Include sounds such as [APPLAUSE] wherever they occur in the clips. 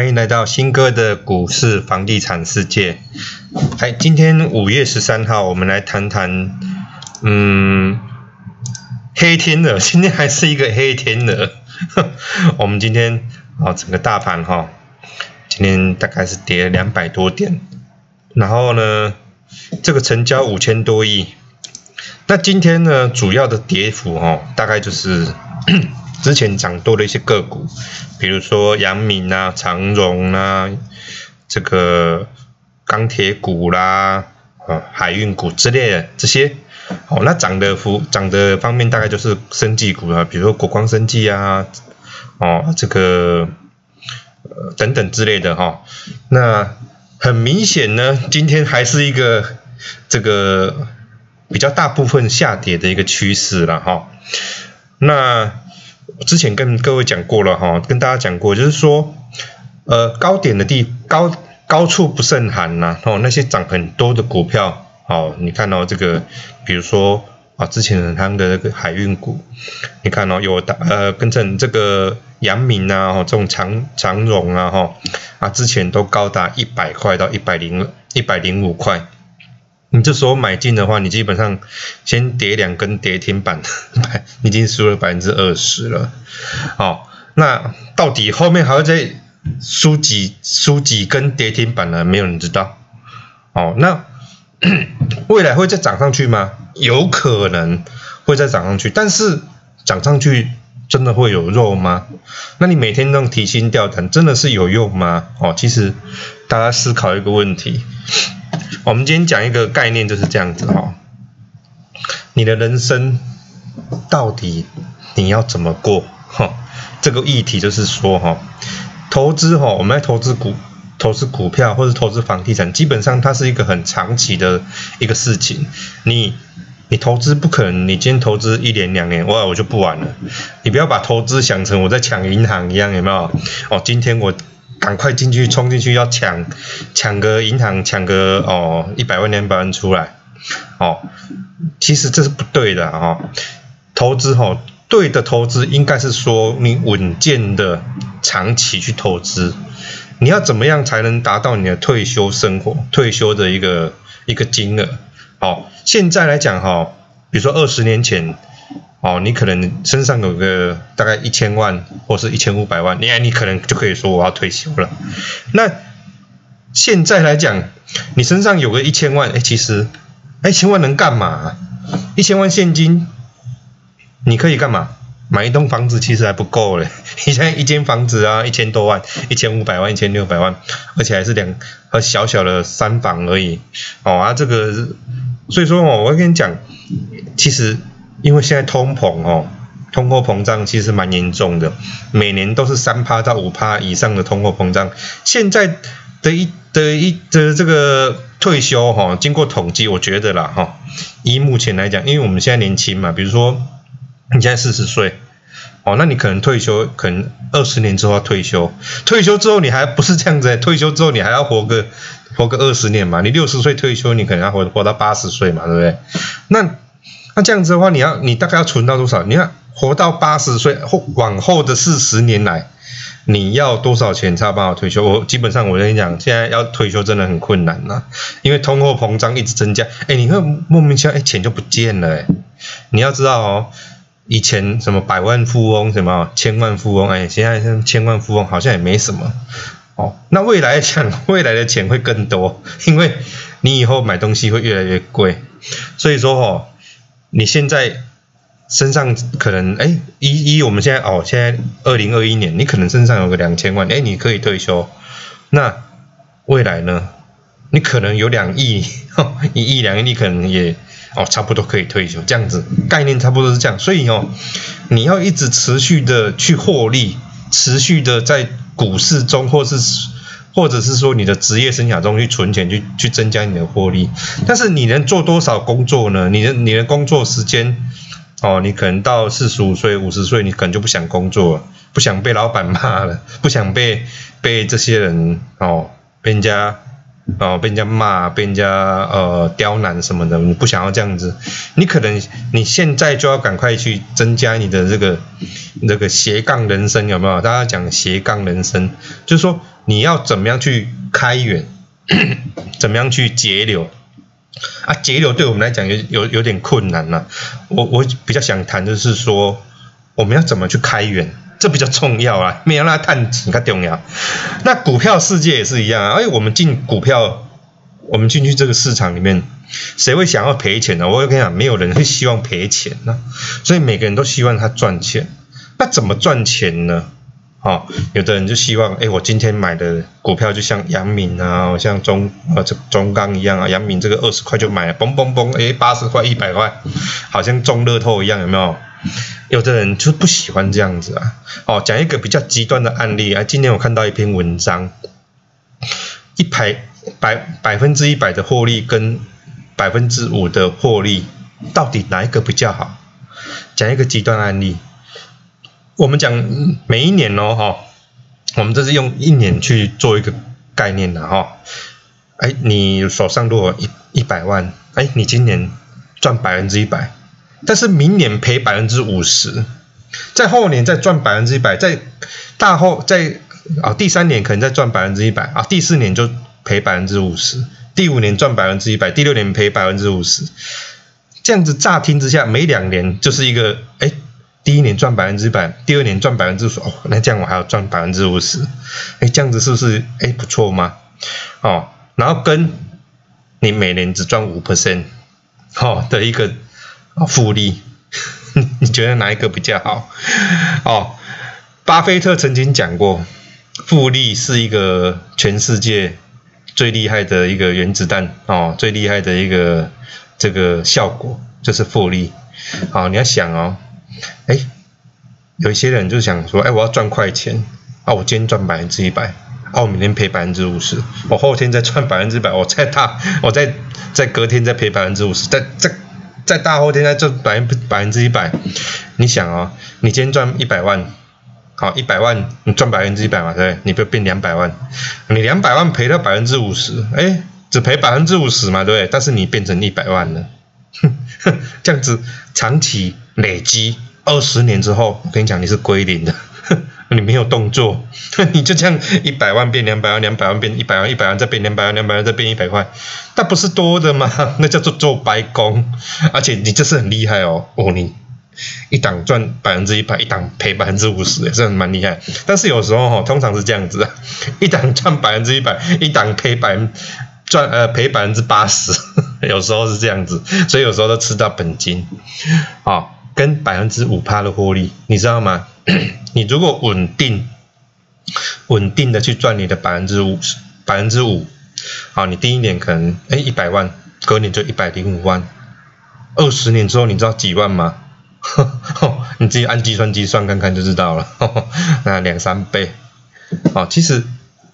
欢迎来到新哥的股市房地产世界。哎，今天五月十三号，我们来谈谈，嗯，黑天鹅。[LAUGHS] 今天还是一个黑天鹅。[LAUGHS] 我们今天啊，整个大盘哈，今天大概是跌了两百多点，然后呢，这个成交五千多亿。那今天呢，主要的跌幅哈，大概就是。之前涨多的一些个股，比如说阳明啊、长荣啊，这个钢铁股啦、啊海运股之类的这些，哦，那涨的幅涨的方面大概就是生技股啊，比如说国光生技啊，哦，这个呃等等之类的哈。那很明显呢，今天还是一个这个比较大部分下跌的一个趋势了哈。那之前跟各位讲过了哈，跟大家讲过，就是说，呃，高点的地高高处不胜寒呐，哦，那些涨很多的股票，哦，你看到这个，比如说啊，之前他们的那个海运股，你看哦，有的呃，跟着这个阳明啊，哦，这种长长荣啊，哈，啊，之前都高达一百块到一百零一百零五块。你这时候买进的话，你基本上先跌两根跌停板，[LAUGHS] 已经输了百分之二十了。哦，那到底后面还会再输几输几根跌停板呢？没有人知道。哦，那 [COUGHS] 未来会再涨上去吗？有可能会再涨上去，但是涨上去真的会有肉吗？那你每天这样提心吊胆，真的是有用吗？哦，其实大家思考一个问题。我们今天讲一个概念，就是这样子哈。你的人生到底你要怎么过？哈，这个议题就是说哈，投资哈，我们在投资股、投资股票或者投资房地产，基本上它是一个很长期的一个事情。你你投资不可能，你今天投资一年两年，哇，我就不玩了。你不要把投资想成我在抢银行一样，有没有？哦，今天我。赶快进去，冲进去要抢，抢个银行，抢个哦一百万两百万出来，哦，其实这是不对的哈。投资哈，对的投资应该是说你稳健的长期去投资。你要怎么样才能达到你的退休生活、退休的一个一个金额？哦，现在来讲哈，比如说二十年前。哦，你可能身上有个大概一千万或是一千五百万，你你可能就可以说我要退休了。那现在来讲，你身上有个一千万，哎，其实一千万能干嘛？一千万现金你可以干嘛？买一栋房子其实还不够嘞。[LAUGHS] 你现在一间房子啊，一千多万，一千五百万，一千六百万，而且还是两和小小的三房而已。哦啊，这个所以说哦，我跟你讲，其实。因为现在通膨哦，通货膨胀其实蛮严重的，每年都是三趴到五趴以上的通货膨胀。现在的一的一的这个退休哈，经过统计，我觉得啦哈，以目前来讲，因为我们现在年轻嘛，比如说你现在四十岁，哦，那你可能退休，可能二十年之后要退休，退休之后你还不是这样子，退休之后你还要活个活个二十年嘛，你六十岁退休，你可能要活活到八十岁嘛，对不对？那那这样子的话，你要你大概要存到多少？你看活到八十岁后，往后的四十年来，你要多少钱才办法退休？我基本上我跟你讲，现在要退休真的很困难呐，因为通货膨胀一直增加。哎，你会莫名其妙，哎，钱就不见了。哎，你要知道哦，以前什么百万富翁，什么千万富翁，哎，现在千万富翁好像也没什么。哦，那未来讲，未来的钱会更多，因为你以后买东西会越来越贵，所以说哦。你现在身上可能哎，一一我们现在哦，现在二零二一年，你可能身上有个两千万，哎，你可以退休。那未来呢？你可能有两亿，一亿两亿，你可能也哦，差不多可以退休。这样子概念差不多是这样，所以哦，你要一直持续的去获利，持续的在股市中或是。或者是说你的职业生涯中去存钱，去去增加你的获利，但是你能做多少工作呢？你的你的工作时间，哦，你可能到四十五岁、五十岁，你可能就不想工作了，不想被老板骂了，[LAUGHS] 不想被被这些人哦，被人家哦，被人家骂，被人家呃刁难什么的，你不想要这样子，你可能你现在就要赶快去增加你的这个那个斜杠人生有没有？大家讲斜杠人生，就是说你要怎么样去开源，[COUGHS] 怎么样去节流啊？节流对我们来讲有有有点困难了。我我比较想谈就是说，我们要怎么去开源？这比较重要啊，没有那探几更重要。那股票世界也是一样啊，哎，我们进股票，我们进去这个市场里面，谁会想要赔钱呢？我跟你讲，没有人会希望赔钱呢，所以每个人都希望他赚钱。那怎么赚钱呢？哦，有的人就希望，哎，我今天买的股票就像阳明啊，像中呃这中钢一样啊，阳明这个二十块就买了，嘣嘣嘣，哎，八十块、一百块，好像中乐透一样，有没有？有的人就不喜欢这样子啊。哦，讲一个比较极端的案例啊。今天我看到一篇文章，一排百百分之一百的获利跟百分之五的获利，到底哪一个比较好？讲一个极端案例，我们讲每一年哦，哈，我们这是用一年去做一个概念的哈。哎，你手上如果一一百万，哎，你今年赚百分之一百。但是明年赔百分之五十，在后年再赚百分之一百，在大后在啊第三年可能再赚百分之一百啊，第四年就赔百分之五十，第五年赚百分之一百，第六年赔百分之五十，这样子乍听之下，每两年就是一个哎，第一年赚百分之百，第二年赚百分之十，哦，那这样我还要赚百分之五十，哎，这样子是不是哎不错吗？哦，然后跟你每年只赚五 percent，好的一个。复利，[LAUGHS] 你觉得哪一个比较好？哦，巴菲特曾经讲过，复利是一个全世界最厉害的一个原子弹哦，最厉害的一个这个效果就是复利。好，你要想哦，哎，有一些人就想说，哎，我要赚快钱啊，我今天赚百分之一百，啊，我明天赔百分之五十，我后天再赚百分之百，我再大，我再再隔天再赔百分之五十，再再。再大后天再赚百分百分之一百，你想哦，你今天赚一百万，好一百万你赚百分之一百嘛，对不对？你不变两百万，你两百万赔了百分之五十，哎，只赔百分之五十嘛，对不对？但是你变成一百万了，这样子长期累积二十年之后，我跟你讲你是归零的。[LAUGHS] 你没有动作，[LAUGHS] 你就这样一百万变两百万，两百万变一百万，一百万再变两百万，两百万再变一百块，那不是多的吗？[LAUGHS] 那叫做做白工，而且你这是很厉害哦，哦你一档赚百分之一百，一档赔百分之五十，也是蛮厉害。但是有时候哈，通常是这样子，一档赚百分之一百，一档赔百赚呃赔百分之八十，有时候是这样子，所以有时候都吃到本金，好。跟百分之五趴的获利，你知道吗？[CLEARS THROAT] 你如果稳定、稳定的去赚你的百分之五十、百分之五，好，你第一年可能哎一百万，隔年就一百零五万，二十年之后你知道几万吗？[LAUGHS] 你自己按计算机算看看就知道了，那两三倍。哦，其实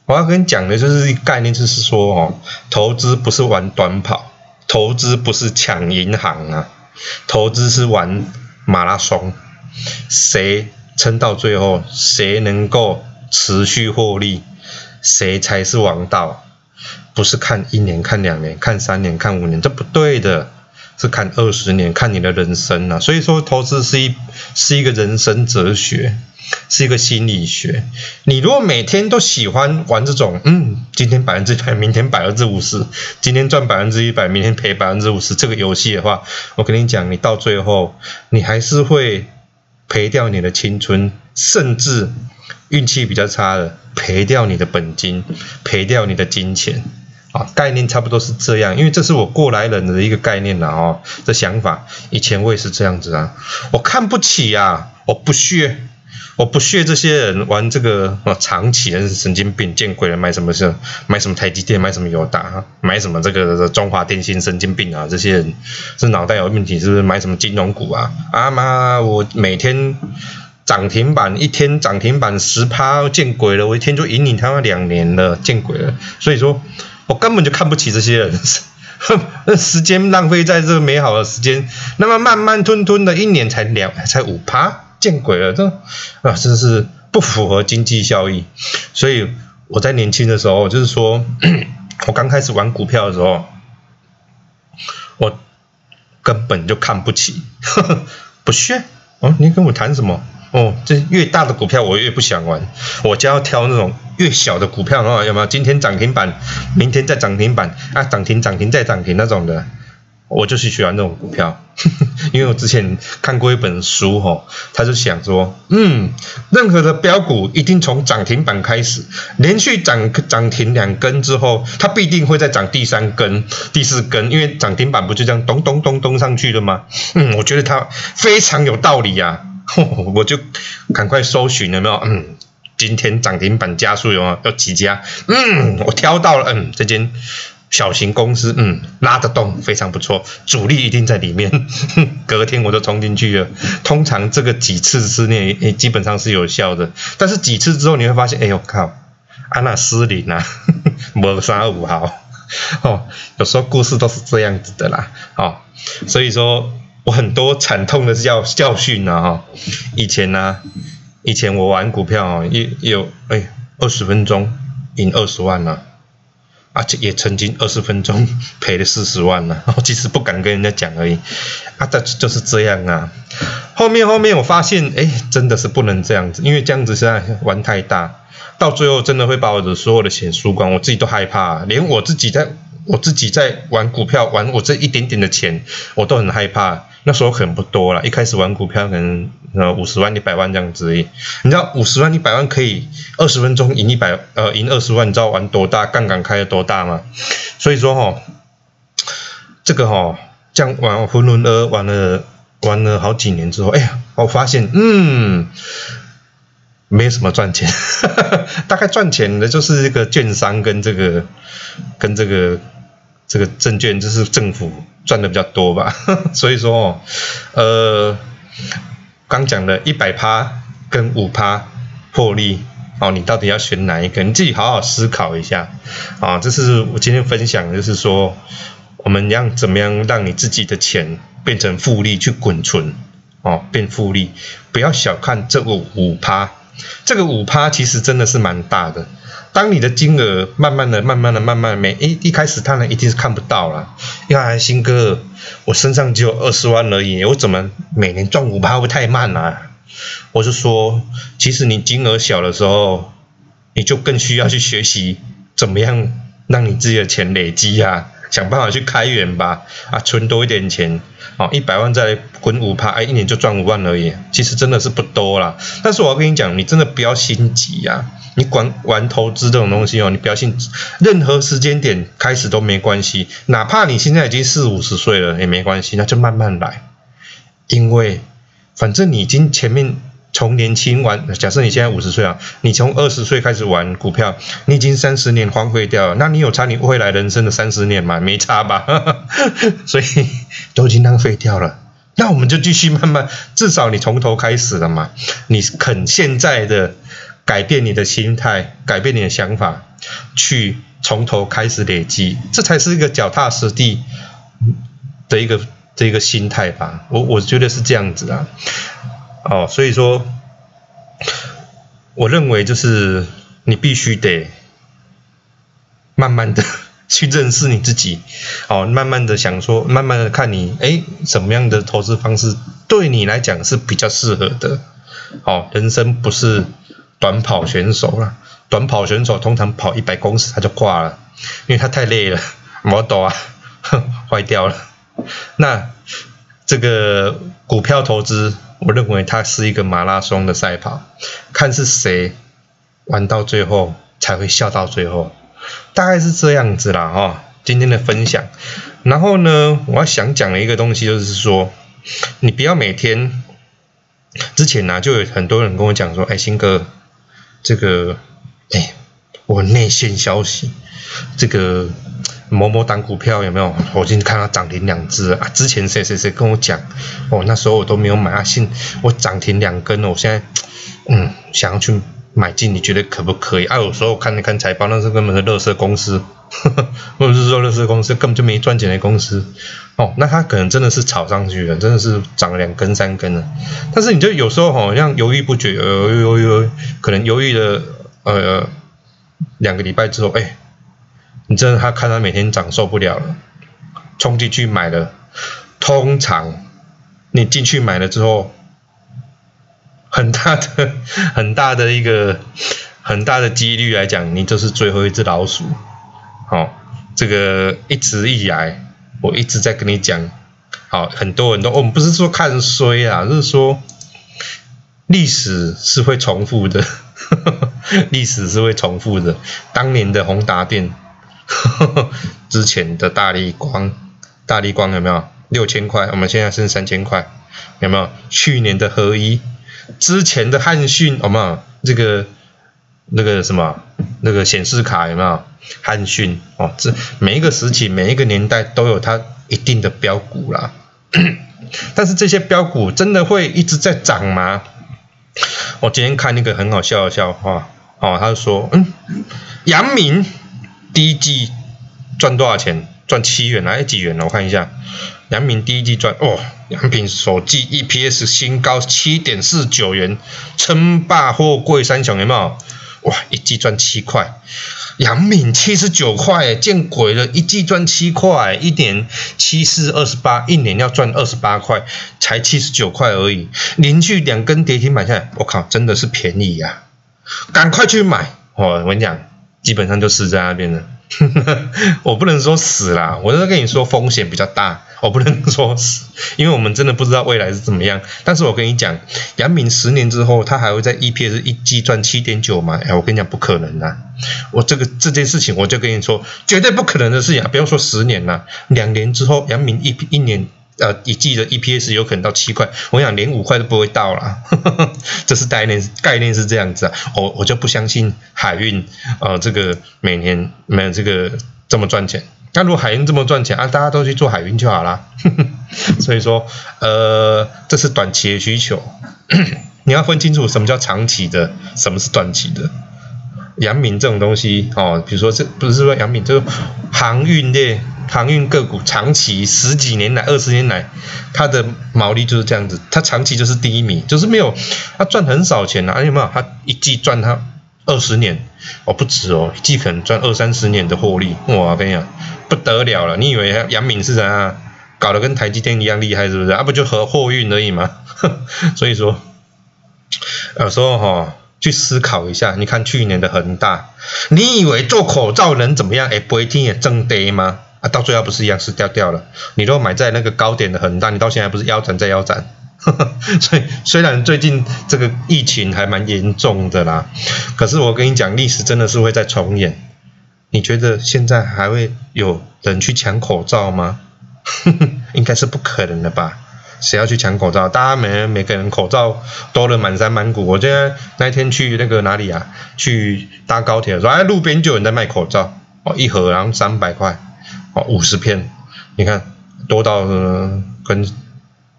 我要跟你讲的就是概念，就是说哦，投资不是玩短跑，投资不是抢银行啊，投资是玩。马拉松，谁撑到最后，谁能够持续获利，谁才是王道。不是看一年、看两年、看三年、看五年，这不对的。是看二十年，看你的人生啊。所以说，投资是一是一个人生哲学。是一个心理学。你如果每天都喜欢玩这种，嗯，今天百分之百，[LAUGHS] 明天百分之五十，今天赚百分之一百，明天赔百分之五十这个游戏的话，我跟你讲，你到最后你还是会赔掉你的青春，甚至运气比较差的赔掉你的本金，赔掉你的金钱。概念差不多是这样，因为这是我过来人的一个概念了哦，这想法。以前我也是这样子啊，我看不起呀，我不屑。我不屑这些人玩这个啊，长期人神经病，见鬼了！买什么是买什么台积电，买什么友达，买什么这个中华电信，神经病啊！这些人是脑袋有问题，是不是买什么金融股啊？啊妈，我每天涨停板一天涨停板十趴，见鬼了！我一天就赢你他妈两年了，见鬼了！所以说我根本就看不起这些人，哼，时间浪费在这个美好的时间，那么慢慢吞吞的一年才两才五趴。见鬼了，这啊真是不符合经济效益。所以我在年轻的时候，就是说我刚开始玩股票的时候，我根本就看不起，[LAUGHS] 呵呵不屑。哦，你跟我谈什么？哦，这越大的股票我越不想玩，我就要挑那种越小的股票的话，有没有？今天涨停板，明天再涨停板，啊，涨停涨停再涨停那种的。我就是喜欢这种股票，[LAUGHS] 因为我之前看过一本书哈，他就想说，嗯，任何的标股一定从涨停板开始，连续涨涨停两根之后，它必定会再涨第三根、第四根，因为涨停板不就这样咚咚咚咚上去了吗？嗯，我觉得它非常有道理呀，[LAUGHS] 我就赶快搜寻有没有，嗯，今天涨停板加速有没有？几家？嗯，我挑到了，嗯，这间。小型公司，嗯，拉得动，非常不错，主力一定在里面。[LAUGHS] 隔天我就冲进去了。通常这个几次之内，基本上是有效的。但是几次之后，你会发现，哎呦靠，安娜斯林啊，摩三五号，哦，有时候故事都是这样子的啦，哦，所以说我很多惨痛的教教训呢，哈，以前呢，以前我玩股票哦，也有哎二十分钟赢二十万了。啊，也曾经二十分钟 [LAUGHS] 赔了四十万呢，[LAUGHS] 其实不敢跟人家讲而已。啊，但就是这样啊。后面后面我发现，哎，真的是不能这样子，因为这样子现在玩太大，到最后真的会把我的所有的钱输光，我自己都害怕，连我自己在。我自己在玩股票，玩我这一点点的钱，我都很害怕。那时候可能不多了，一开始玩股票可能呃五十万、一百万这样子。你知道五十万、一百万可以二十分钟赢一百呃赢二十万，你知道玩多大杠杆开的多大吗？所以说哈，这个哈这样玩浑浑噩玩了玩了好几年之后，哎呀，我发现嗯。没什么赚钱，[LAUGHS] 大概赚钱的就是这个券商跟这个跟这个这个证券，就是政府赚的比较多吧。[LAUGHS] 所以说，呃，刚讲的一百趴跟五趴获利，哦，你到底要选哪一个？你自己好好思考一下。啊，这是我今天分享，就是说我们要怎么样让你自己的钱变成复利去滚存，哦，变复利，不要小看这个五趴。这个五趴其实真的是蛮大的。当你的金额慢慢的、慢慢的、慢慢没，一一开始当然一定是看不到了。因为新哥，我身上只有二十万而已，我怎么每年赚五趴会太慢啊？我就说，其实你金额小的时候，你就更需要去学习怎么样让你自己的钱累积啊。想办法去开源吧，啊，存多一点钱，哦，一百万再滚五趴，哎，一年就赚五万而已，其实真的是不多啦。但是我要跟你讲，你真的不要心急呀，你管玩投资这种东西哦，你不要心，任何时间点开始都没关系，哪怕你现在已经四五十岁了也没关系，那就慢慢来，因为反正你已经前面。从年轻玩，假设你现在五十岁啊，你从二十岁开始玩股票，你已经三十年荒废掉了，那你有差你未来人生的三十年吗？没差吧，[LAUGHS] 所以都已经浪费掉了。那我们就继续慢慢，至少你从头开始了嘛。你肯现在的改变你的心态，改变你的想法，去从头开始累积，这才是一个脚踏实地的一个这个心态吧。我我觉得是这样子啊。哦，所以说，我认为就是你必须得慢慢的 [LAUGHS] 去认识你自己，哦，慢慢的想说，慢慢的看你，哎，什么样的投资方式对你来讲是比较适合的。哦，人生不是短跑选手了，短跑选手通常跑一百公尺他就挂了，因为他太累了，摩托啊，[LAUGHS] 坏掉了。那这个股票投资。我认为它是一个马拉松的赛跑，看是谁玩到最后才会笑到最后，大概是这样子啦哈。今天的分享，然后呢，我要想讲的一个东西就是说，你不要每天之前呢，就有很多人跟我讲说，哎，新哥，这个，哎，我内线消息，这个。某某档股票有没有？我今天看到涨停两只啊！之前谁谁谁跟我讲，哦，那时候我都没有买啊，现我涨停两根了，我现在嗯想要去买进，你觉得可不可以？啊，有时候看一看财报，那是根本是乐色公司，[LAUGHS] 或者是说乐色公司根本就没赚钱的公司，哦，那它可能真的是炒上去了，真的是涨了两根三根了。但是你就有时候好像犹豫不决，犹犹犹，可能犹豫了呃两个礼拜之后，哎。你真的他看他每天涨受不了了，冲进去买了，通常你进去买了之后，很大的很大的一个很大的几率来讲，你就是最后一只老鼠。好，这个一直以来我一直在跟你讲，好，很多人都我们不是说看衰啊，就是说历史是会重复的，[LAUGHS] 历史是会重复的，当年的宏达电。[LAUGHS] 之前的大力光，大力光有没有六千块？我们现在剩三千块，有没有？去年的合一，之前的汉讯，有没有？这个那个什么，那个显示卡有没有？汉讯哦，这每一个时期、每一个年代都有它一定的标股啦。[COUGHS] 但是这些标股真的会一直在涨吗？我今天看那个很好笑的笑话，哦，他说，嗯，杨明。第一季赚多少钱？赚七元还是几元？我看一下，阳明第一季赚哦，阳明首季 EPS 新高七点四九元，称霸货柜三雄，有没有？哇，一季赚七块，阳明七十九块，见鬼了！一季赚七块，一年七四二十八，一年要赚二十八块，才七十九块而已，连续两根跌停买下来，我靠，真的是便宜呀！赶快去买，我跟你讲。基本上就死在那边了，[LAUGHS] 我不能说死啦，我是跟你说风险比较大，我不能说死，因为我们真的不知道未来是怎么样。但是我跟你讲，杨敏十年之后，他还会在 EPS 一季赚七点九吗？哎，我跟你讲不可能啊！我这个这件事情，我就跟你说，绝对不可能的事情啊！不要说十年了，两年之后，杨敏一一年。呃，一季的 EPS 有可能到七块，我想连五块都不会到了，[LAUGHS] 这是概念，概念是这样子啊，我我就不相信海运，呃，这个每年没有这个这么赚钱。那如果海运这么赚钱啊，大家都去做海运就好了。[LAUGHS] 所以说，呃，这是短期的需求，[COUGHS] 你要分清楚什么叫长期的，什么是短期的。阳明这种东西哦，比如说这不是说阳明，就是航运类。航运个股长期十几年来、二十年来，它的毛利就是这样子，它长期就是第一名，就是没有它赚很少钱啊，有没有？它一季赚它二十年哦，不止哦，一季可能赚二三十年的获利，哇！跟你讲，不得了了，你以为杨敏是啥？搞得跟台积电一样厉害是不是？啊，不就和货运而已吗？[LAUGHS] 所以说，有时候哈，去思考一下，你看去年的恒大，你以为做口罩能怎么样？哎，不会听也挣得吗？到最后不是一样是掉掉了？你如果买在那个高点的恒大，你到现在不是腰斩再腰斩？[LAUGHS] 所以虽然最近这个疫情还蛮严重的啦，可是我跟你讲，历史真的是会再重演。你觉得现在还会有人去抢口罩吗？[LAUGHS] 应该是不可能的吧？谁要去抢口罩？大家每人每个人口罩多了满山满谷。我今天那天去那个哪里啊？去搭高铁说，哎，路边就有人在卖口罩，哦，一盒然后三百块。哦，五十片，你看多到跟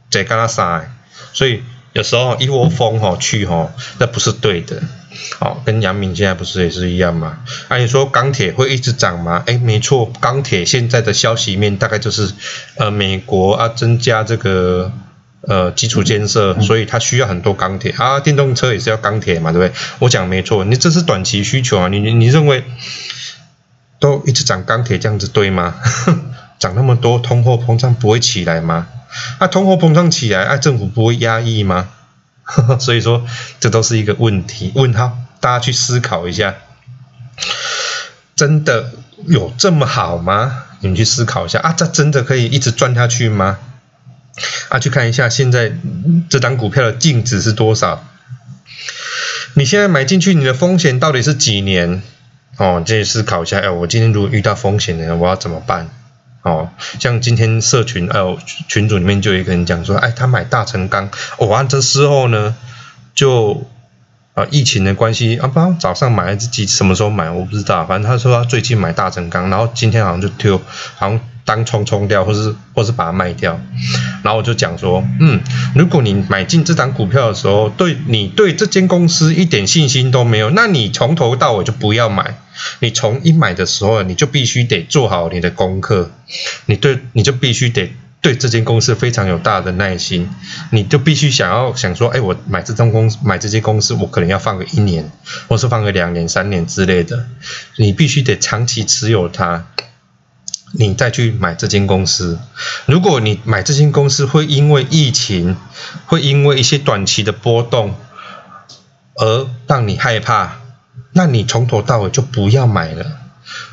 这跟他塞，所以有时候一窝蜂哈去哈，那不是对的。好，跟杨明现在不是也是一样吗？啊，你说钢铁会一直涨吗？哎，没错，钢铁现在的消息面大概就是呃，美国啊增加这个呃基础建设，所以它需要很多钢铁啊，电动车也是要钢铁嘛，对不对？我讲没错，你这是短期需求啊，你你认为？都一直涨钢铁这样子对吗？[LAUGHS] 涨那么多，通货膨胀不会起来吗？啊，通货膨胀起来，啊，政府不会压抑吗？[LAUGHS] 所以说，这都是一个问题，问号，大家去思考一下，真的有这么好吗？你们去思考一下啊，这真的可以一直赚下去吗？啊，去看一下现在这张股票的净值是多少？你现在买进去，你的风险到底是几年？哦，这思考一下，哎，我今天如果遇到风险了，我要怎么办？哦，像今天社群，哎，群组里面就有一个人讲说，哎，他买大成钢，哇，这时候呢，就啊，疫情的关系，啊，不知道早上买还是几什么时候买，我不知道，反正他说他最近买大成钢，然后今天好像就丢，好像。当冲冲掉，或是或是把它卖掉，然后我就讲说，嗯，如果你买进这张股票的时候，对你对这间公司一点信心都没有，那你从头到尾就不要买。你从一买的时候，你就必须得做好你的功课，你对你就必须得对这间公司非常有大的耐心，你就必须想要想说，哎，我买这张公司，买这间公司，我可能要放个一年，或是放个两年、三年之类的，你必须得长期持有它，你再去买这间公司。如果你买这间公司会因为疫情，会因为一些短期的波动而让你害怕，那你从头到尾就不要买了。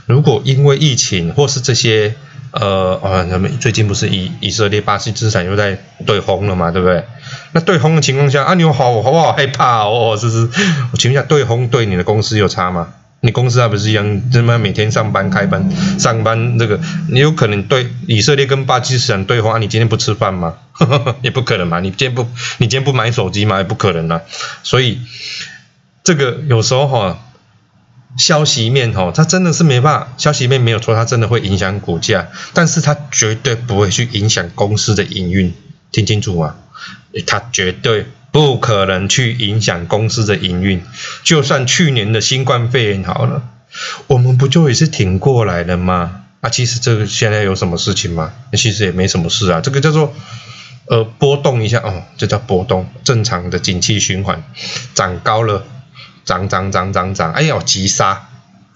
如果因为疫情或是这些，呃呃，他们最近不是以以色列、巴西资产又在对轰了嘛，对不对？那对轰的情况下，啊，你好，好不好害怕哦？是不是？我请问一下，对轰对你的公司有差吗？你公司还不是一样，他妈每天上班开班上班，这个你有可能对以色列跟巴基斯坦对轰，你今天不吃饭吗？[LAUGHS] 也不可能嘛，你今天不你今天不买手机吗？也不可能啊。所以这个有时候哈。消息面哦，它真的是没办法。消息面没有错，它真的会影响股价，但是它绝对不会去影响公司的营运，听清楚啊？它绝对不可能去影响公司的营运。就算去年的新冠肺炎好了，我们不就也是挺过来的吗？啊，其实这个现在有什么事情吗？其实也没什么事啊，这个叫做呃波动一下哦，这叫波动，正常的景气循环，涨高了。涨涨涨涨涨，哎呦急杀，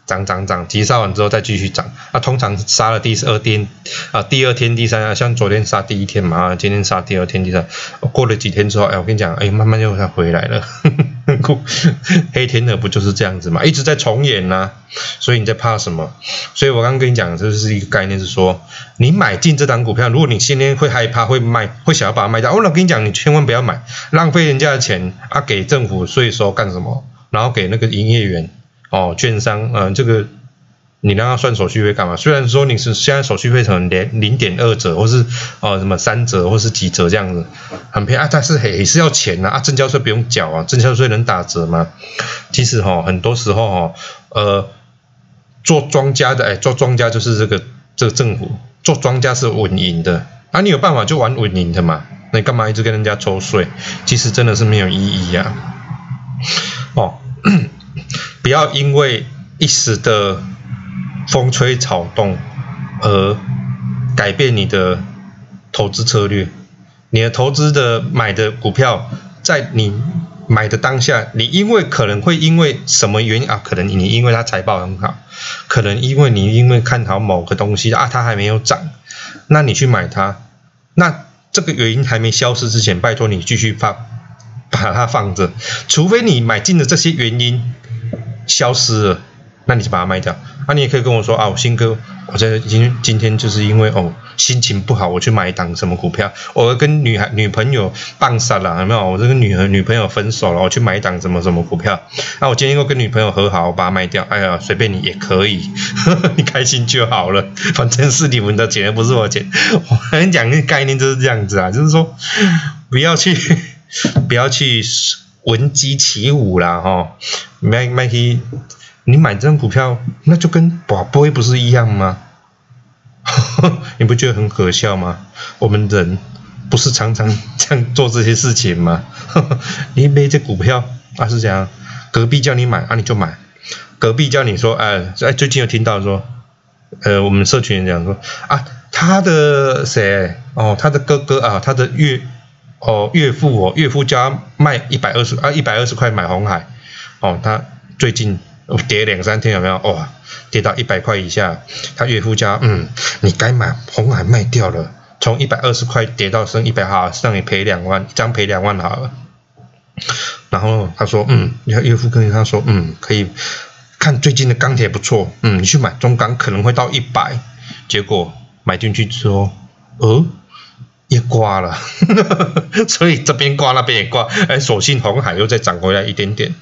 涨涨涨，急杀完之后再继续涨，那通常杀了第二天啊，第二天、第三啊，像昨天杀第一天嘛，今天杀第二天、第三，过了几天之后，哎，我跟你讲，哎，慢慢又再回来了，黑天鹅不就是这样子嘛，一直在重演呐，所以你在怕什么？所以我刚刚跟你讲，这是一个概念，是说你买进这档股票，如果你今天会害怕，会卖，会想要把它卖掉，我老跟你讲，你千万不要买，浪费人家的钱啊，给政府税收干什么？然后给那个营业员哦，券商，嗯，这个你让他算手续费干嘛？虽然说你是现在手续费成零零点二折，或是哦什么三折，或是几折这样子，很便宜啊，但是也是要钱呐啊，证交税不用缴啊，证交税能打折吗？其实哈，很多时候哈，呃，做庄家的，哎，做庄家就是这个这个政府做庄家是稳赢的，啊，你有办法就玩稳赢的嘛，那你干嘛一直跟人家抽税？其实真的是没有意义呀。哦，[COUGHS] 不要因为一时的风吹草动而改变你的投资策略。你的投资的买的股票，在你买的当下，你因为可能会因为什么原因啊？可能你因为它财报很好，可能因为你因为看好某个东西啊，它还没有涨，那你去买它，那这个原因还没消失之前，拜托你继续放。把它放着，除非你买进的这些原因消失了，那你就把它卖掉。那你也可以跟我说啊，我新哥，我在今今天就是因为哦心情不好，我去买一档什么股票，我跟女孩女朋友棒杀了，有没有？我这个女和女朋友分手了，我去买一档什么什么股票。那我今天又跟女朋友和好，我把它卖掉。哎呀，随便你也可以，[LAUGHS] 你开心就好了，反正是你们的钱，不是我钱。我跟你讲，那概念就是这样子啊，就是说不要去。不要去闻鸡起舞啦，哈！买买去，你买这张股票，那就跟宝贝不是一样吗？[LAUGHS] 你不觉得很可笑吗？我们人不是常常这样做这些事情吗？[LAUGHS] 你买这股票啊是这样，隔壁叫你买啊你就买，隔壁叫你说哎哎最近有听到说，呃我们社群人讲说啊他的谁哦他的哥哥啊他的岳。哦，岳父哦，岳父家卖一百二十啊，一百二十块买红海，哦，他最近跌两三天有没有？哇，跌到一百块以下，他岳父家嗯，你该买红海卖掉了，从一百二十块跌到剩一百哈，让你赔两万，一张赔两万好了。然后他说嗯，你看岳父跟他说嗯，可以看最近的钢铁不错，嗯，你去买中钢可能会到一百，结果买进去之后，呃。也挂了，[LAUGHS] 所以这边挂那边也挂，哎，所幸红海又再涨回来一点点，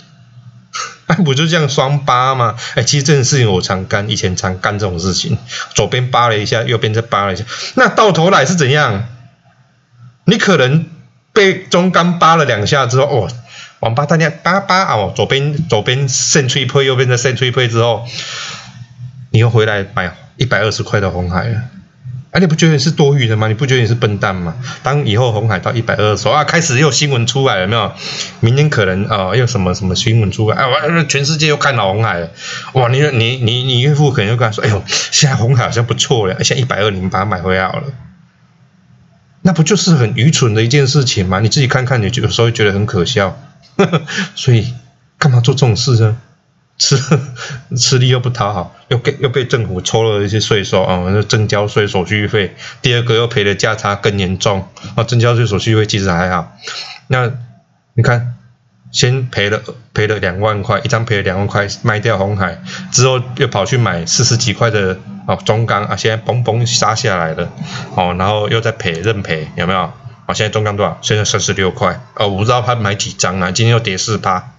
[LAUGHS] 哎，不就这样双八吗？哎，其实这件事情我常干，以前常干这种事情，左边扒了一下，右边再扒了一下，那到头来是怎样？你可能被中钢扒了两下之后，哦，王八蛋家扒扒哦，左边左边肾吹配，右边的肾吹配之后，你又回来买一百二十块的红海了。啊，你不觉得你是多余的吗？你不觉得你是笨蛋吗？当以后红海到一百二的时候啊，开始又新闻出来了没有？明天可能啊，又什么什么新闻出来？哎，哇，全世界又看到红海了。哇，你你你你岳父可能又跟他说，哎呦，现在红海好像不错了，现在一百二，你们把它买回来好了。那不就是很愚蠢的一件事情吗？你自己看看，你有时候觉得很可笑。[LAUGHS] 所以干嘛做这种事呢？吃 [LAUGHS] 吃力又不讨好，又给又被政府抽了一些税收啊，那增交税手续费。第二个又赔的价差更严重啊，增交税手续费其实还好。那你看，先赔了赔了两万块，一张赔了两万块，卖掉红海之后，又跑去买四十几块的哦中钢啊，现在嘣嘣杀下来了哦，然后又在赔认赔，有没有？啊，现在中钢多少？现在三十六块哦，我不知道他买几张啊，今天又跌四趴。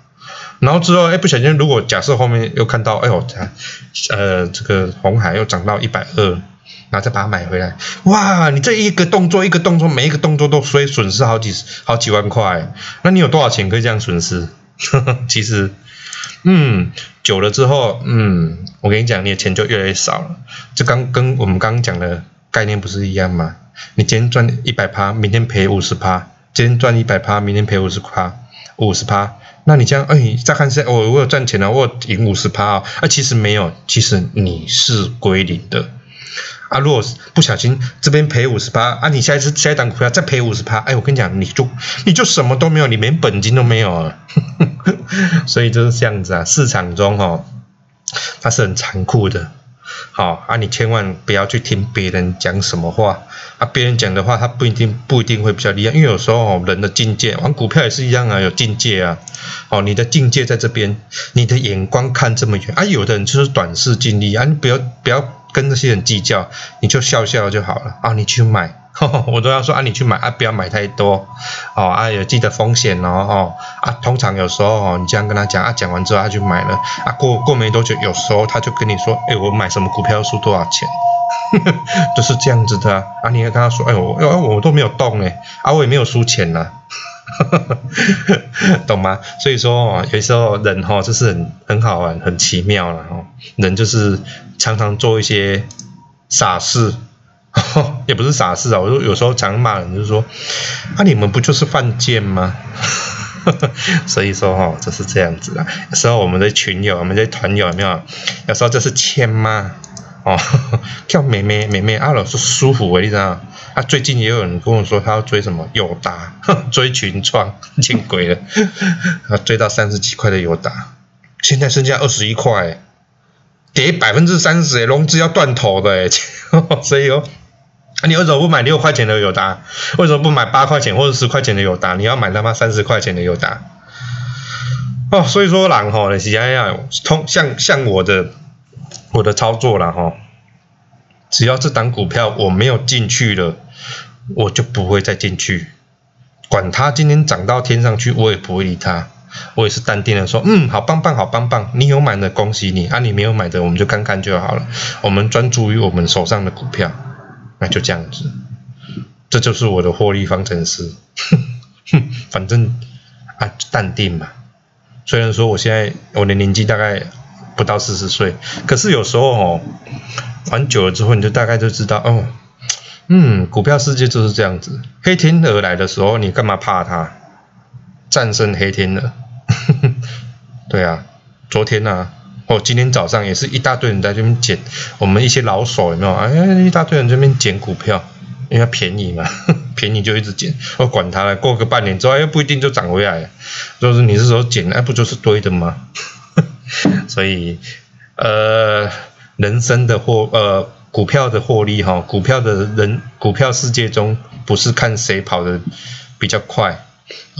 然后之后，哎，不小心，如果假设后面又看到，哎呦，呃，这个红海又涨到一百二，然后再把它买回来，哇，你这一个动作一个动作，每一个动作都所以损失好几好几万块，那你有多少钱可以这样损失？[LAUGHS] 其实，嗯，久了之后，嗯，我跟你讲，你的钱就越来越少了。这刚跟我们刚刚讲的概念不是一样吗？你今天赚一百趴，明天赔五十趴，今天赚一百趴，明天赔五十趴，五十趴。那你这样，哎，再看下，我我有赚钱了，我赢五十趴啊，啊，其实没有，其实你是归零的，啊，如果不小心这边赔五十趴，啊，你下一次下一档股票再赔五十趴，哎，我跟你讲，你就你就什么都没有，你连本金都没有啊，[LAUGHS] 所以就是这样子啊，市场中哦，它是很残酷的。好啊，你千万不要去听别人讲什么话啊！别人讲的话，他不一定不一定会比较厉害，因为有时候人的境界，玩股票也是一样啊，有境界啊。哦，你的境界在这边，你的眼光看这么远啊。有的人就是短视近利啊，你不要不要跟那些人计较，你就笑笑就好了啊，你去买。[LAUGHS] 我都要说啊，你去买啊，不要买太多哦啊，有记得风险哦哦啊。通常有时候哦，你这样跟他讲啊，讲完之后他就买了啊。过过没多久，有时候他就跟你说，哎，我买什么股票输多少钱，[LAUGHS] 都是这样子的啊。你要跟他说，哎，我哎我都没有动哎，啊，我也没有输钱呐，[LAUGHS] 懂吗？所以说有时候人哈，就是很很好玩，很奇妙了哈。人就是常常做一些傻事。[LAUGHS] 也不是傻事啊，我就有时候常骂人，就是说，啊你们不就是犯贱吗？[LAUGHS] 所以说哈，就是这样子啊。有时候我们的群友，我们的团友有没有？有时候这是欠骂哦，[LAUGHS] 叫妹妹妹妹啊，老是舒服你知道？啊，最近也有人跟我说，他要追什么友达，追群创，见鬼了！啊，追到三十几块的友达，现在剩下二十一块，跌百分之三十，融资要断头的哎，所以哦。你为什么不买六块钱的友达？为什么不买八块钱或者十块钱的友达？你要买他妈三十块钱的友达？哦，所以说狼吼，你想想，通像像我的我的操作了哈，只要这档股票我没有进去了，我就不会再进去，管它今天涨到天上去，我也不会理它，我也是淡定的说，嗯，好棒棒，好棒棒，你有买的恭喜你，啊，你没有买的我们就看看就好了，我们专注于我们手上的股票。那就这样子，这就是我的获利方程式。[LAUGHS] 反正啊，淡定嘛。虽然说我现在我的年纪大概不到四十岁，可是有时候哦，玩久了之后，你就大概就知道哦，嗯，股票世界就是这样子。黑天鹅来的时候，你干嘛怕它？战胜黑天鹅。[LAUGHS] 对啊，昨天呢。哦，今天早上也是一大堆人在这边捡，我们一些老手有没有？哎，一大堆人这边捡股票，因为便宜嘛，[LAUGHS] 便宜就一直捡。我管它了，过个半年之后又不一定就涨回来。就是你是说捡，那不就是堆的吗？[LAUGHS] 所以，呃，人生的获呃股票的获利哈，股票的人股票世界中不是看谁跑的比较快，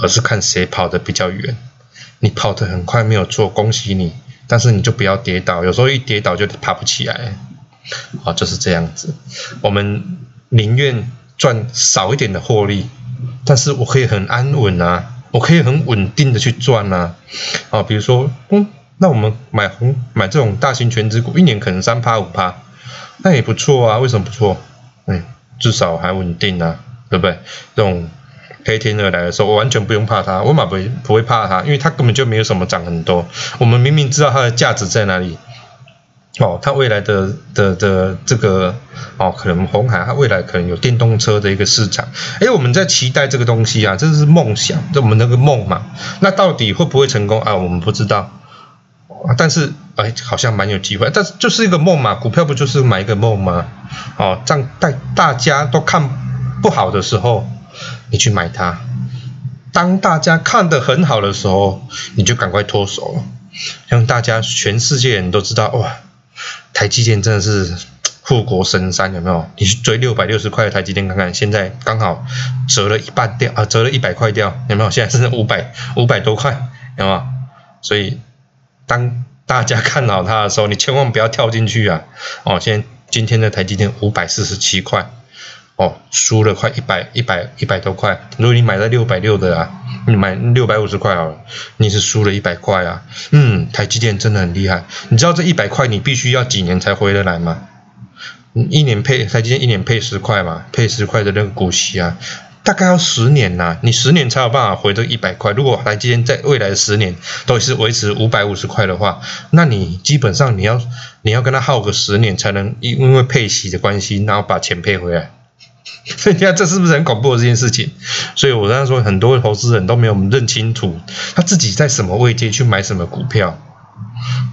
而是看谁跑的比较远。你跑得很快没有错，恭喜你。但是你就不要跌倒，有时候一跌倒就爬不起来，啊，就是这样子。我们宁愿赚少一点的获利，但是我可以很安稳啊，我可以很稳定的去赚啊，啊，比如说，嗯，那我们买红买这种大型全值股，一年可能三趴五趴，那也不错啊，为什么不错？嗯，至少还稳定啊，对不对？这种。黑天鹅来的时候，我完全不用怕它，我马不不会怕它，因为它根本就没有什么涨很多。我们明明知道它的价值在哪里，哦，它未来的的的这个哦，可能红海它未来可能有电动车的一个市场。哎，我们在期待这个东西啊，这是梦想，这我们那个梦嘛。那到底会不会成功啊？我们不知道。但是哎，好像蛮有机会。但是就是一个梦嘛，股票不就是买一个梦吗？哦，这样大大家都看。不好的时候，你去买它；当大家看得很好的时候，你就赶快脱手了。让大家全世界人都知道，哇，台积电真的是护国神山，有没有？你去追六百六十块的台积电看看，现在刚好折了一半掉啊，折了一百块掉，有没有？现在是五百五百多块，有没有？所以当大家看好它的时候，你千万不要跳进去啊！哦，现在今天的台积电五百四十七块。哦，输了快一百一百一百多块。如果你买在六百六的啊，你买六百五十块好了，你是输了一百块啊。嗯，台积电真的很厉害。你知道这一百块你必须要几年才回得来吗？一年配台积电一年配十块嘛，配十块的那个股息啊，大概要十年呐。你十年才有办法回这一百块。如果台积电在未来的十年都是维持五百五十块的话，那你基本上你要你要跟他耗个十年才能因因为配息的关系，然后把钱配回来。[LAUGHS] 所以你看，这是不是很恐怖的这件事情？所以我刚才说，很多投资人都没有认清楚他自己在什么位阶去买什么股票。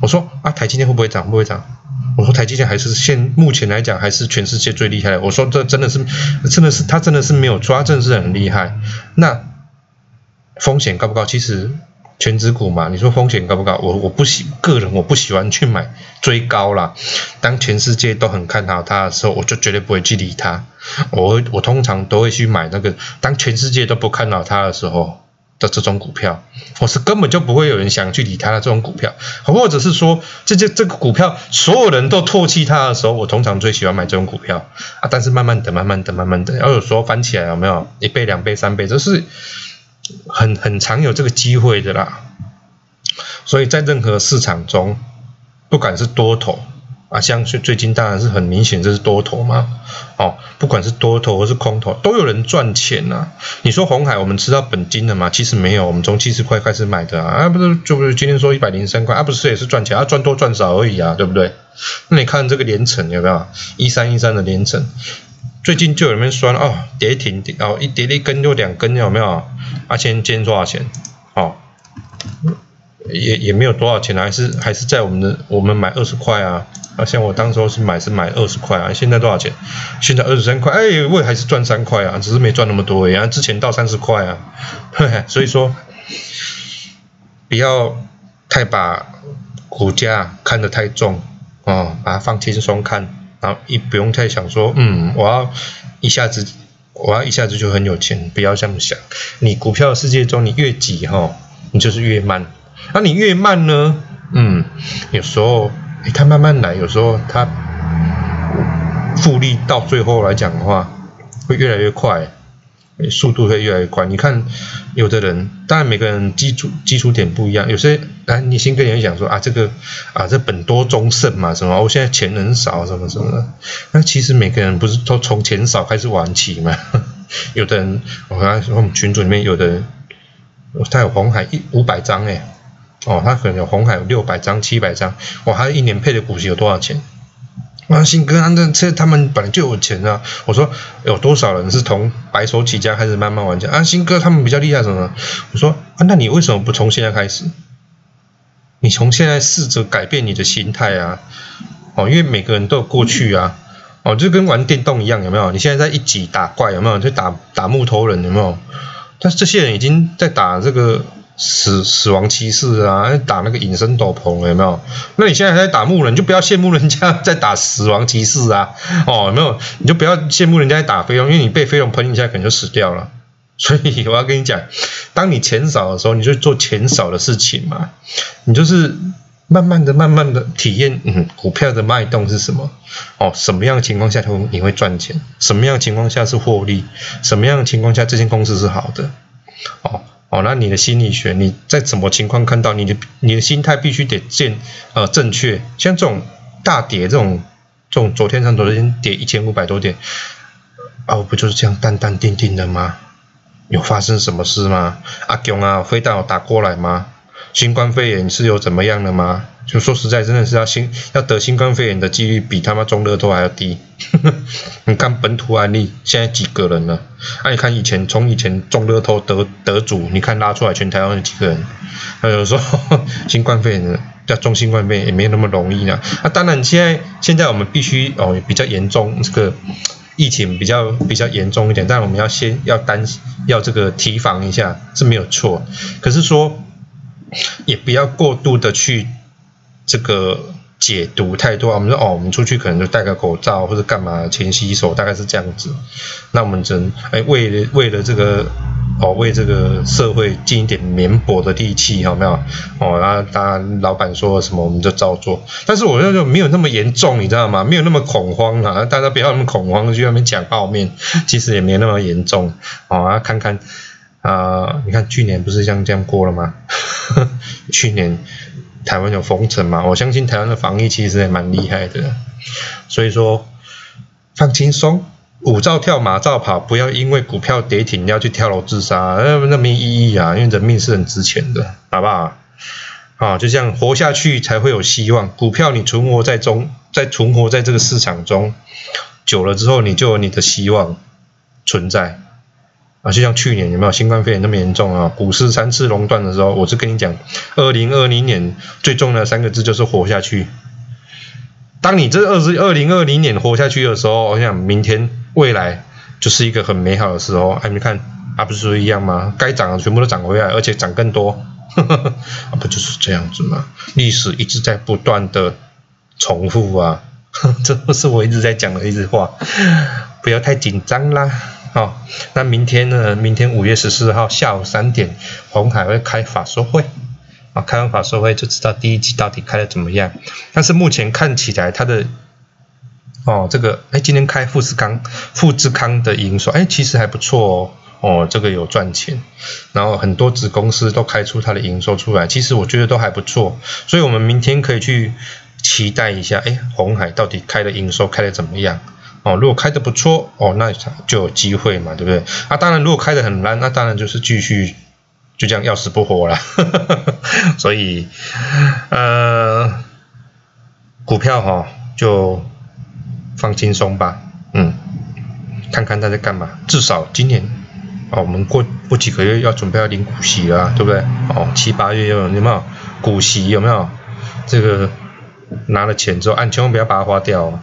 我说啊，台积电会不会涨？不会涨。我说台积电还是现目前来讲还是全世界最厉害的。我说这真的是，真的是他真的是没有抓，真的是很厉害。那风险高不高？其实。全指股嘛，你说风险高不高？我我不喜个人我不喜欢去买追高啦。当全世界都很看好它的时候，我就绝对不会去理它。我我通常都会去买那个当全世界都不看好它的时候的这种股票，我是根本就不会有人想去理它的这种股票，或者是说这这这个股票所有人都唾弃它的时候，我通常最喜欢买这种股票啊。但是慢慢等，慢慢等，慢慢等，要有时候翻起来有没有一倍、两倍、三倍，这是。很很常有这个机会的啦，所以在任何市场中，不管是多头啊，像最最近当然是很明显这是多头嘛，哦，不管是多头或是空头，都有人赚钱呐。你说红海，我们吃到本金了嘛？其实没有，我们从七十块开始买的啊，不是就是今天说一百零三块啊，不是也是赚钱啊，赚多赚少而已啊，对不对？那你看这个连城有没有一三一三的连城？最近就有人说哦，跌停哦，一跌一根就两根，有没有？啊，今天多少钱？哦，也也没有多少钱还是还是在我们的我们买二十块啊，啊，像我当时候是买是买二十块啊，现在多少钱？现在二十三块，哎，我还是赚三块啊，只是没赚那么多呀，之前到三十块啊，[LAUGHS] 所以说不要太把股价看得太重哦，把它放轻松看。然后一不用太想说，嗯，我要一下子，我要一下子就很有钱，不要这么想。你股票世界中，你越急哈，你就是越慢。那你越慢呢，嗯，有时候它慢慢来，有时候它复利到最后来讲的话，会越来越快。速度会越来越快。你看，有的人，当然每个人基础基础点不一样。有些，啊，你先跟人讲说啊，这个啊，这本多终胜嘛，什么？我现在钱很少，什么什么的。那其实每个人不是都从钱少开始玩起嘛？[LAUGHS] 有的人，我刚才说我们群组里面有的人，他有红海一五百张哎，哦，他可能有红海有六百张、七百张，哇，他一年配的股息有多少钱？啊，新哥，那这他们本来就有钱啊！我说有多少人是从白手起家开始慢慢玩家啊？新哥他们比较厉害什么？我说啊，那你为什么不从现在开始？你从现在试着改变你的心态啊！哦，因为每个人都有过去啊！哦，就跟玩电动一样，有没有？你现在在一级打怪，有没有？在打打木头人，有没有？但是这些人已经在打这个。死死亡骑士啊，打那个隐身斗篷有没有？那你现在在打木人，就不要羡慕人家在打死亡骑士啊！哦，有没有？你就不要羡慕人家在打飞龙，因为你被飞龙喷一下，可能就死掉了。所以我要跟你讲，当你钱少的时候，你就做钱少的事情嘛。你就是慢慢的、慢慢的体验，嗯，股票的脉动是什么？哦，什么样的情况下你会赚钱？什么样的情况下是获利？什么样的情况下这间公司是好的？哦。哦，那你的心理学，你在什么情况看到你的你的心态必须得正呃正确，像这种大跌这种这种昨天上昨天跌一千五百多点，哦，不就是这样淡淡定定的吗？有发生什么事吗？阿勇啊，飞弹有打过来吗？新冠肺炎是有怎么样的吗？就说实在，真的是要新要得新冠肺炎的几率比他妈中乐透还要低。[LAUGHS] 你看本土案例现在几个人了？那你看以前从以前中乐透得得主，你看拉出来全台湾有几个人？那有时候 [LAUGHS] 新冠肺炎的要中新冠肺炎也没那么容易啊。那当然现在现在我们必须哦比较严重这个疫情比较比较严重一点，但我们要先要担要这个提防一下是没有错。可是说也不要过度的去这个。解读太多，我们说哦，我们出去可能就戴个口罩或者干嘛，勤洗手，大概是这样子。那我们真哎，为了为了这个哦，为这个社会尽一点绵薄的力气，有没有？哦，然后当然老板说什么我们就照做。但是我那就没有那么严重，你知道吗？没有那么恐慌啊，大家不要那么恐慌去外面讲泡面，[LAUGHS] 其实也没那么严重。哦，看看啊，你看去年不是像这样过了吗？[LAUGHS] 去年。台湾有封城嘛？我相信台湾的防疫其实也蛮厉害的，所以说放轻松，舞照跳，马照跑，不要因为股票跌停你要去跳楼自杀，那那没意义啊！因为人命是很值钱的，好不好？啊，就像活下去才会有希望。股票你存活在中，在存活在这个市场中久了之后，你就有你的希望存在。啊，就像去年有没有新冠肺炎那么严重啊？股市三次熔断的时候，我是跟你讲，二零二零年最重要的三个字就是活下去。当你这二十二零二零年活下去的时候，我想明天未来就是一个很美好的时候。哎，你看，啊不是说一样吗？该涨的全部都涨回来，而且涨更多，[LAUGHS] 啊不就是这样子吗？历史一直在不断的重复啊，[LAUGHS] 这不是我一直在讲的一句话，[LAUGHS] 不要太紧张啦。好，那明天呢？明天五月十四号下午三点，红海会开法说会，啊，开完法说会就知道第一季到底开的怎么样。但是目前看起来，它的，哦，这个，哎，今天开富士康，富士康的营收，哎，其实还不错哦，哦，这个有赚钱，然后很多子公司都开出它的营收出来，其实我觉得都还不错，所以我们明天可以去期待一下，哎，红海到底开的营收开的怎么样？哦，如果开的不错，哦，那就有机会嘛，对不对？啊，当然，如果开的很烂，那当然就是继续就这样要死不活了。[LAUGHS] 所以，呃，股票哈就放轻松吧，嗯，看看他在干嘛。至少今年，哦，我们过过几个月要准备要领股息了，对不对？哦，七八月有有没有股息？有没有这个拿了钱之后，按千万不要把它花掉。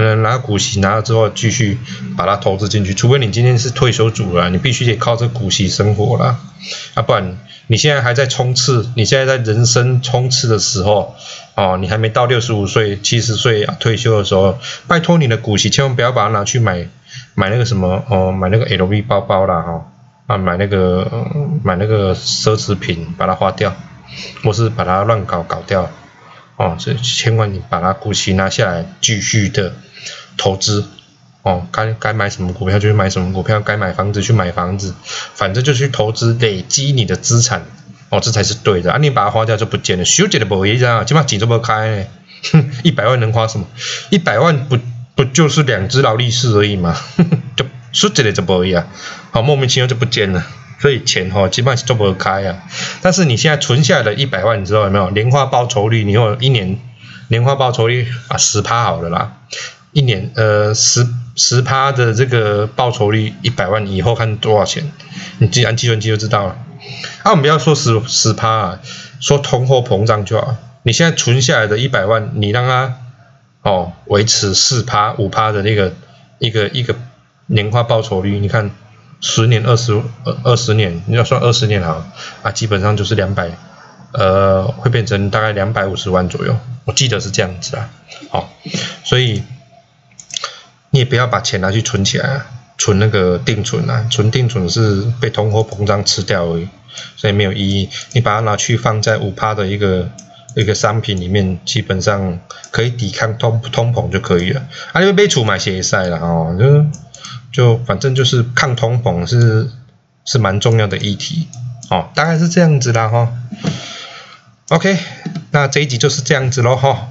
嗯，拿股息拿了之后，继续把它投资进去。除非你今天是退休主了，你必须得靠这股息生活了，啊，不然你现在还在冲刺，你现在在人生冲刺的时候，哦，你还没到六十五岁、七十岁退休的时候，拜托你的股息千万不要把它拿去买买那个什么哦，买那个 LV 包包啦，哈，啊，买那个买那个奢侈品，把它花掉，或是把它乱搞搞掉，哦，所以千万你把它股息拿下来，继续的。投资哦，该该买什么股票就去买什么股票，该买房子去买房子，反正就去投资，累积你的资产哦，这才是对的啊！你把它花掉就不见了，修剪的不一样，起码几这么开，哼，一百万能花什么？一百万不不就是两只劳力士而已嘛，[LAUGHS] 就说起来就不一样，好莫名其妙就不见了，所以钱哈基本上是做不开啊。但是你现在存下来的一百万，你知道有没有？年化报酬率，你有一年年化报酬率啊十趴好了啦。一年呃十十趴的这个报酬率一百万以后看多少钱？你自己按计算机就知道了。啊，我们不要说十十趴啊，说通货膨胀就好。你现在存下来的一百万，你让它哦维持四趴五趴的那个一个一个年化报酬率，你看十年二十二二十年，你要算二十年好啊，基本上就是两百呃会变成大概两百五十万左右，我记得是这样子啊。好，所以。你也不要把钱拿去存起来，存那个定存啊，存定存是被通货膨胀吃掉而已，所以没有意义。你把它拿去放在五趴的一个一个商品里面，基本上可以抵抗通通膨就可以了。啊，因为被储买协赛了哦，就就反正就是抗通膨是是蛮重要的议题哦，大概是这样子啦哈。OK，那这一集就是这样子喽哈。